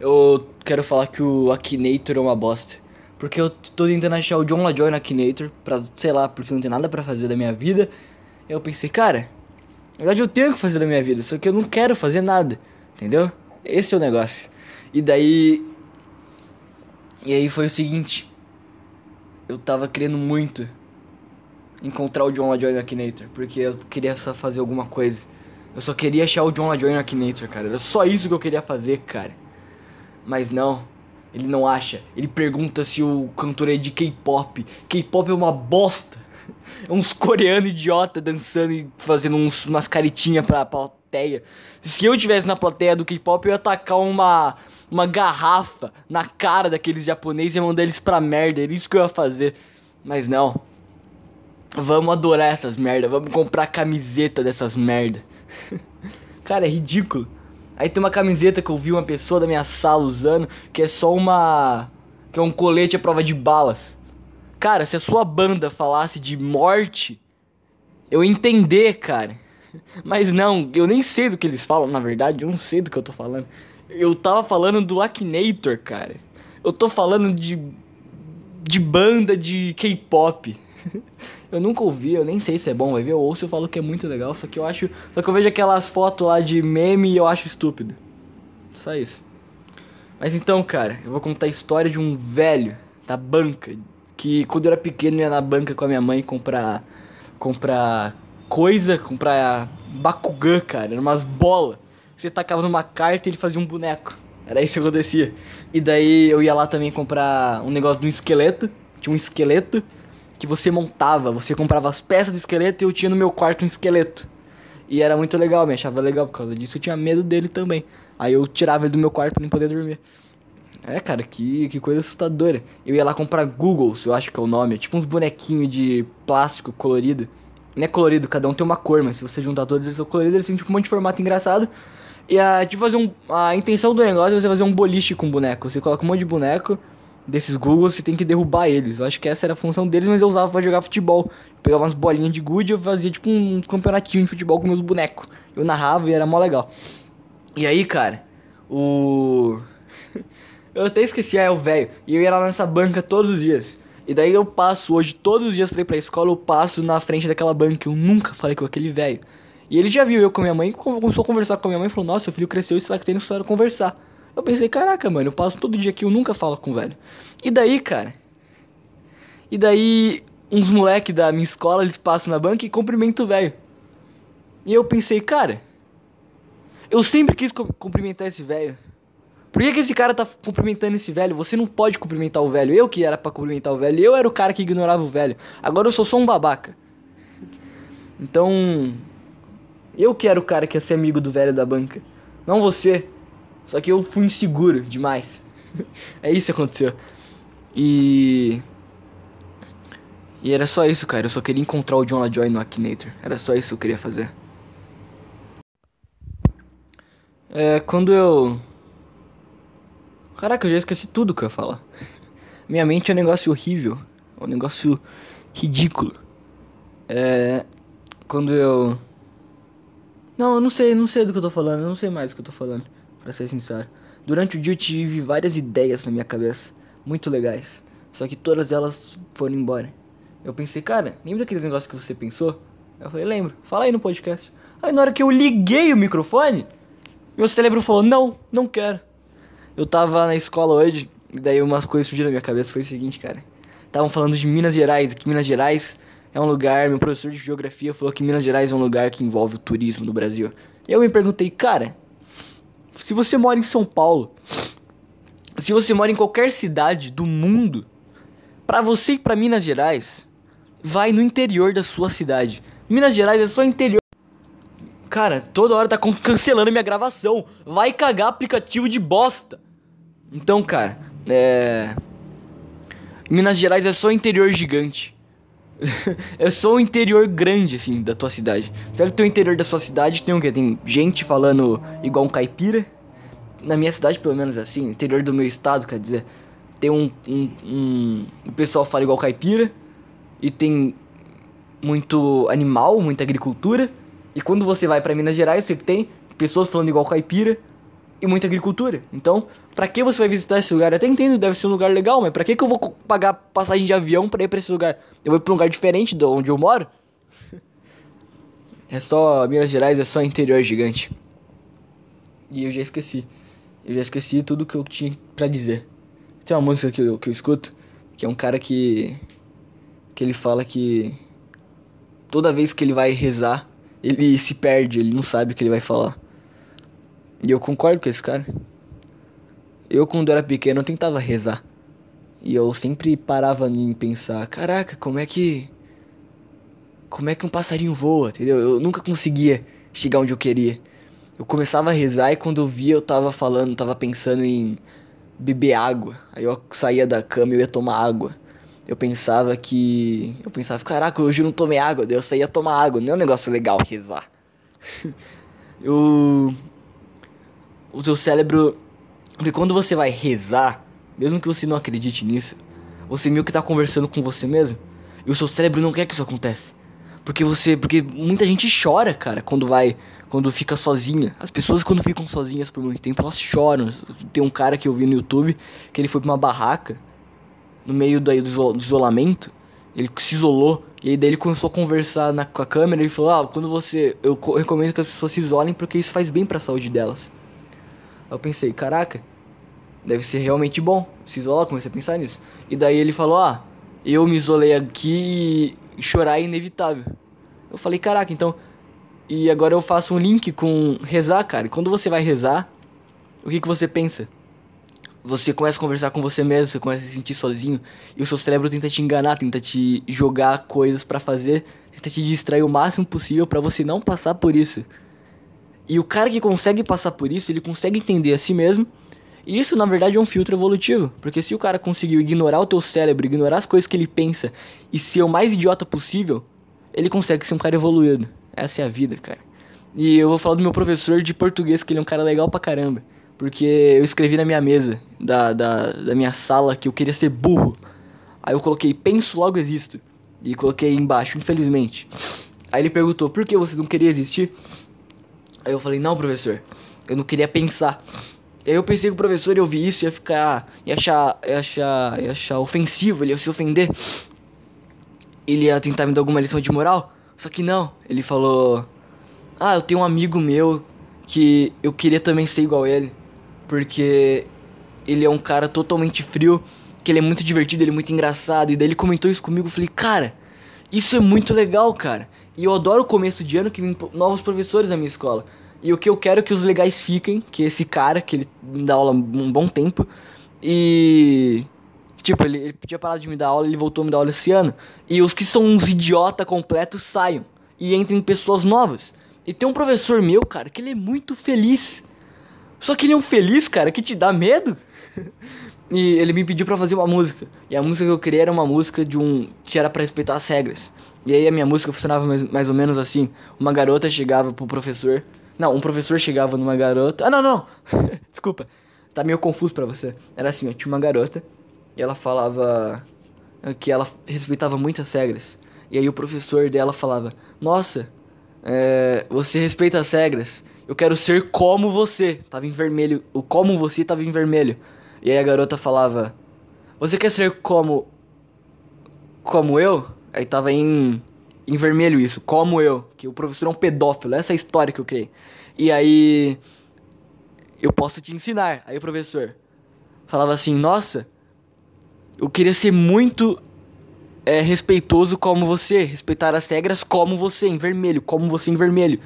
eu quero falar que o Akinator é uma bosta. Porque eu tô tentando achar o John LaJoy no Akinator, pra, sei lá, porque não tem nada pra fazer da minha vida. Eu pensei, cara, na verdade eu tenho que fazer da minha vida, só que eu não quero fazer nada, entendeu? Esse é o negócio. E daí. E aí foi o seguinte. Eu tava querendo muito encontrar o John LaJoy no Akinator, porque eu queria só fazer alguma coisa. Eu só queria achar o John LaJoy no Akinator, cara. Era só isso que eu queria fazer, cara. Mas não, ele não acha. Ele pergunta se o cantor é de K-pop. K-pop é uma bosta. É uns coreanos idiota dançando e fazendo uns, umas caritinhas pra plateia. Se eu tivesse na plateia do K-pop, eu ia tacar uma, uma garrafa na cara daqueles japoneses e mandar eles pra merda. Era isso que eu ia fazer. Mas não. Vamos adorar essas merda. Vamos comprar camiseta dessas merda. Cara, é ridículo. Aí tem uma camiseta que eu vi uma pessoa da minha sala usando, que é só uma. que é um colete à prova de balas. Cara, se a sua banda falasse de morte, eu entender, cara. Mas não, eu nem sei do que eles falam, na verdade, eu não sei do que eu tô falando. Eu tava falando do Akinator, cara. Eu tô falando de. de banda de K-pop. Eu nunca ouvi, eu nem sei se é bom, vai ver, eu ouço e falo que é muito legal, só que eu acho. Só que eu vejo aquelas fotos lá de meme e eu acho estúpido. Só isso. Mas então, cara, eu vou contar a história de um velho da banca. Que quando eu era pequeno ia na banca com a minha mãe comprar. comprar coisa, comprar Bakugan, cara. Eram umas bolas. Você tacava numa carta e ele fazia um boneco. Era isso que acontecia. E daí eu ia lá também comprar um negócio de um esqueleto. Tinha um esqueleto que você montava, você comprava as peças de esqueleto e eu tinha no meu quarto um esqueleto. E era muito legal, me achava legal por causa disso, eu tinha medo dele também. Aí eu tirava ele do meu quarto pra não poder dormir. É, cara, que, que coisa assustadora. Eu ia lá comprar Googles, eu acho que é o nome. É tipo uns bonequinhos de plástico colorido. Não é colorido, cada um tem uma cor, mas se você juntar todos eles são coloridos, eles têm tipo um monte de formato engraçado. E a, tipo, fazer um, a intenção do negócio é você fazer um boliche com boneco. Você coloca um monte de boneco desses Google, você tem que derrubar eles. Eu acho que essa era a função deles, mas eu usava para jogar futebol. Eu pegava umas bolinhas de gude e eu fazia tipo um campeonatinho de futebol com meus bonecos. Eu narrava e era mó legal. E aí, cara, o. eu até esqueci, ah, é o velho. E eu ia lá nessa banca todos os dias. E daí eu passo hoje, todos os dias pra ir pra escola, eu passo na frente daquela banca. Eu nunca falei com aquele velho. E ele já viu eu com minha mãe, começou a conversar com minha mãe e falou: Nossa, seu filho cresceu e será que tem necessário conversar? Eu pensei, caraca, mano, eu passo todo dia aqui, eu nunca falo com o velho. E daí, cara? E daí, uns moleque da minha escola, eles passam na banca e cumprimentam o velho. E eu pensei, cara, eu sempre quis cumprimentar esse velho. Por que, que esse cara tá cumprimentando esse velho? Você não pode cumprimentar o velho. Eu que era para cumprimentar o velho. Eu era o cara que ignorava o velho. Agora eu sou só um babaca. Então. Eu que era o cara que ia ser amigo do velho da banca. Não você. Só que eu fui inseguro demais. é isso que aconteceu. E. E era só isso, cara. Eu só queria encontrar o John LaJoy no Akinator. Era só isso que eu queria fazer. É, quando eu. Caraca, eu já esqueci tudo que eu ia falar. Minha mente é um negócio horrível. É um negócio ridículo. É. Quando eu. Não, eu não sei, não sei do que eu tô falando. Eu não sei mais do que eu tô falando para ser sincero. Durante o dia eu tive várias ideias na minha cabeça, muito legais. Só que todas elas foram embora. Eu pensei, cara, lembra daqueles negócios que você pensou? Eu falei, lembro, fala aí no podcast. Aí na hora que eu liguei o microfone, meu cérebro falou, não, não quero. Eu tava na escola hoje, e daí umas coisas surgiram na minha cabeça, foi o seguinte, cara. Estavam falando de Minas Gerais, que Minas Gerais é um lugar, meu professor de geografia falou que Minas Gerais é um lugar que envolve o turismo no Brasil. E eu me perguntei, cara, se você mora em São Paulo, se você mora em qualquer cidade do mundo, para você ir para Minas Gerais, vai no interior da sua cidade. Minas Gerais é só interior. Cara, toda hora tá cancelando minha gravação. Vai cagar aplicativo de bosta. Então, cara, é. Minas Gerais é só interior gigante. É só o interior grande, assim, da tua cidade. Pega o teu interior da sua cidade, tem o quê? Tem gente falando igual um caipira. Na minha cidade, pelo menos assim, interior do meu estado, quer dizer, tem um, um, um o pessoal fala igual caipira e tem muito animal, muita agricultura. E quando você vai para Minas Gerais, você tem pessoas falando igual caipira e muita agricultura. Então, pra que você vai visitar esse lugar? Eu até entendo, deve ser um lugar legal, mas pra que, que eu vou pagar passagem de avião pra ir pra esse lugar? Eu vou pra um lugar diferente de onde eu moro? é só. Minas Gerais é só interior gigante. E eu já esqueci. Eu já esqueci tudo que eu tinha pra dizer. Tem uma música que eu, que eu escuto, que é um cara que. que ele fala que. toda vez que ele vai rezar, ele se perde, ele não sabe o que ele vai falar. E eu concordo com esse cara. Eu, quando era pequeno, eu tentava rezar. E eu sempre parava em pensar: caraca, como é que. Como é que um passarinho voa, entendeu? Eu nunca conseguia chegar onde eu queria. Eu começava a rezar e quando eu via, eu tava falando, tava pensando em beber água. Aí eu saía da cama e eu ia tomar água. Eu pensava que. Eu pensava, caraca, hoje eu não tomei água, daí eu saía tomar água. Não é um negócio legal rezar. eu o seu cérebro. Porque quando você vai rezar, mesmo que você não acredite nisso, você meio que tá conversando com você mesmo. E o seu cérebro não quer que isso aconteça. Porque você. Porque muita gente chora, cara, quando vai. Quando fica sozinha. As pessoas quando ficam sozinhas por muito tempo, elas choram. Tem um cara que eu vi no YouTube que ele foi pra uma barraca no meio daí do isolamento. Ele se isolou. E aí daí ele começou a conversar na, com a câmera e falou, ah, quando você. Eu recomendo que as pessoas se isolem porque isso faz bem para a saúde delas. Eu pensei, caraca, deve ser realmente bom se isolar, comecei a pensar nisso. E daí ele falou, ah, eu me isolei aqui e chorar é inevitável. Eu falei, caraca, então. E agora eu faço um link com rezar, cara. E quando você vai rezar, o que, que você pensa? Você começa a conversar com você mesmo, você começa a se sentir sozinho. E o seu cérebro tenta te enganar, tenta te jogar coisas para fazer, tenta te distrair o máximo possível para você não passar por isso. E o cara que consegue passar por isso, ele consegue entender a si mesmo. E isso, na verdade, é um filtro evolutivo. Porque se o cara conseguiu ignorar o teu cérebro, ignorar as coisas que ele pensa e ser o mais idiota possível, ele consegue ser um cara evoluído. Essa é a vida, cara. E eu vou falar do meu professor de português, que ele é um cara legal pra caramba. Porque eu escrevi na minha mesa da, da, da minha sala que eu queria ser burro. Aí eu coloquei penso logo existo. E coloquei embaixo, infelizmente. Aí ele perguntou, por que você não queria existir? Aí eu falei, não, professor, eu não queria pensar. Aí eu pensei que o professor ia ouvir isso ia ficar. ia achar. ia achar. ia achar ofensivo, ele ia se ofender. Ele ia tentar me dar alguma lição de moral. Só que não, ele falou. Ah, eu tenho um amigo meu que eu queria também ser igual ele. Porque ele é um cara totalmente frio, que ele é muito divertido, ele é muito engraçado. E daí ele comentou isso comigo, eu falei, cara, isso é muito legal, cara. E eu adoro o começo de ano que vem novos professores na minha escola. E o que eu quero é que os legais fiquem, que esse cara, que ele me dá aula um bom tempo, e. Tipo, ele, ele podia parar de me dar aula, ele voltou a me dar aula esse ano. E os que são uns idiota completos saiam. E entrem pessoas novas. E tem um professor meu, cara, que ele é muito feliz. Só que ele é um feliz, cara, que te dá medo. e ele me pediu para fazer uma música. E a música que eu criei era uma música de um. que era para respeitar as regras. E aí a minha música funcionava mais, mais ou menos assim. Uma garota chegava pro professor. Não, um professor chegava numa garota. Ah, não, não! Desculpa. Tá meio confuso para você. Era assim, ó, tinha uma garota e ela falava que ela respeitava muitas regras. E aí o professor dela falava: Nossa, é, você respeita as regras. Eu quero ser como você. Tava em vermelho. O como você tava em vermelho. E aí a garota falava: Você quer ser como. Como eu? Aí tava em, em vermelho isso, como eu, que o professor é um pedófilo, essa é a história que eu criei. E aí eu posso te ensinar. Aí o professor falava assim: "Nossa, eu queria ser muito é, respeitoso como você, respeitar as regras como você, em vermelho, como você em vermelho".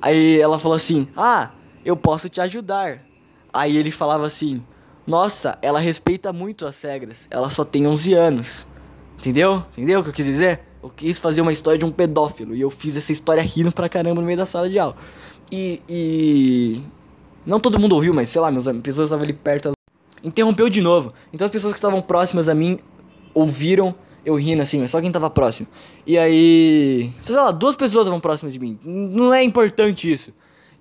Aí ela falou assim: "Ah, eu posso te ajudar". Aí ele falava assim: "Nossa, ela respeita muito as regras. Ela só tem 11 anos". Entendeu? Entendeu o que eu quis dizer? Eu quis fazer uma história de um pedófilo e eu fiz essa história rindo pra caramba no meio da sala de aula. E. e... Não todo mundo ouviu, mas sei lá, meus pessoas estavam ali perto. Interrompeu de novo. Então as pessoas que estavam próximas a mim ouviram eu rindo assim, mas só quem tava próximo. E aí. Sei lá, duas pessoas estavam próximas de mim. Não é importante isso.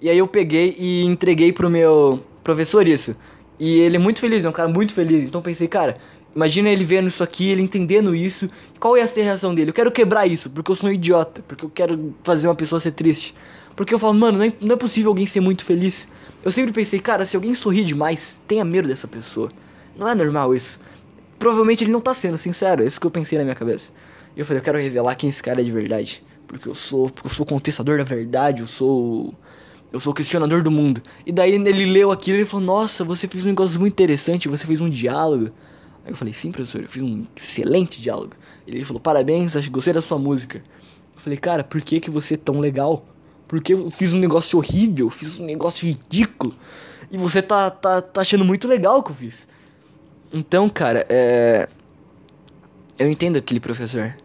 E aí eu peguei e entreguei pro meu professor isso. E ele é muito feliz, é um cara muito feliz. Então pensei, cara, Imagina ele vendo isso aqui, ele entendendo isso. Qual ia ser a reação dele? Eu quero quebrar isso, porque eu sou um idiota. Porque eu quero fazer uma pessoa ser triste. Porque eu falo, mano, não é, não é possível alguém ser muito feliz. Eu sempre pensei, cara, se alguém sorri demais, tenha medo dessa pessoa. Não é normal isso. Provavelmente ele não tá sendo sincero, é isso que eu pensei na minha cabeça. E eu falei, eu quero revelar quem esse cara é de verdade. Porque eu sou, porque eu sou contestador da verdade, eu sou eu sou questionador do mundo. E daí ele leu aquilo e falou: Nossa, você fez um negócio muito interessante, você fez um diálogo. Aí eu falei: Sim, professor, eu fiz um excelente diálogo. Ele falou: Parabéns, gostei da sua música. Eu falei: Cara, por que, que você é tão legal? Porque eu fiz um negócio horrível, fiz um negócio ridículo. E você tá, tá, tá achando muito legal o que eu fiz. Então, cara, é. Eu entendo aquele professor.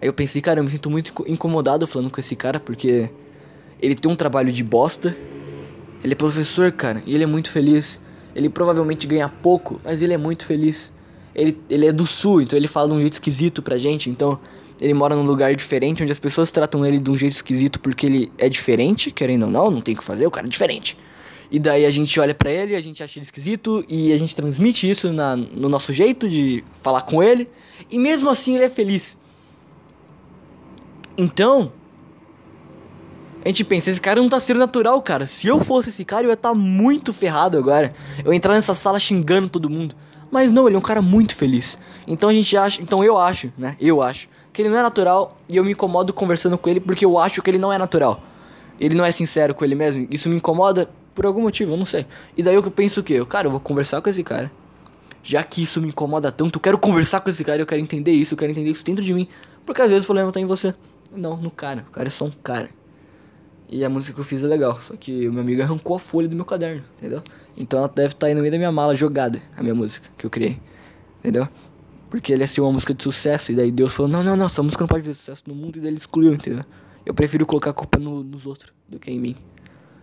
Aí eu pensei, cara, eu me sinto muito incomodado falando com esse cara porque ele tem um trabalho de bosta. Ele é professor, cara, e ele é muito feliz. Ele provavelmente ganha pouco, mas ele é muito feliz. Ele, ele é do sul, então ele fala de um jeito esquisito pra gente. Então ele mora num lugar diferente, onde as pessoas tratam ele de um jeito esquisito porque ele é diferente, querendo ou não, não tem o que fazer, o cara é diferente. E daí a gente olha para ele, a gente acha ele esquisito e a gente transmite isso na, no nosso jeito de falar com ele. E mesmo assim ele é feliz. Então, a gente pensa, esse cara não tá sendo natural, cara. Se eu fosse esse cara, eu ia estar tá muito ferrado agora. Eu ia entrar nessa sala xingando todo mundo. Mas não, ele é um cara muito feliz. Então a gente acha, então eu acho, né? Eu acho que ele não é natural e eu me incomodo conversando com ele porque eu acho que ele não é natural. Ele não é sincero com ele mesmo. Isso me incomoda por algum motivo, eu não sei. E daí eu penso o quê? Cara, eu vou conversar com esse cara. Já que isso me incomoda tanto, eu quero conversar com esse cara, eu quero entender isso, eu quero entender isso dentro de mim. Porque às vezes o problema tá em você. Não, no cara. O cara é só um cara. E a música que eu fiz é legal, só que o meu amigo arrancou a folha do meu caderno, entendeu? Então ela deve estar aí no meio da minha mala jogada, a minha música que eu criei, entendeu? Porque ele assistiu uma música de sucesso e daí Deus falou: Não, não, não, essa música não pode fazer sucesso no mundo e daí ele excluiu, entendeu? Eu prefiro colocar a culpa no, nos outros do que em mim.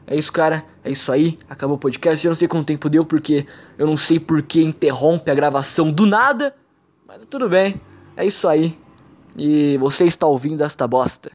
É isso, cara. É isso aí. Acabou o podcast. Eu não sei quanto tempo deu porque eu não sei por que interrompe a gravação do nada. Mas tudo bem. É isso aí. E você está ouvindo esta bosta.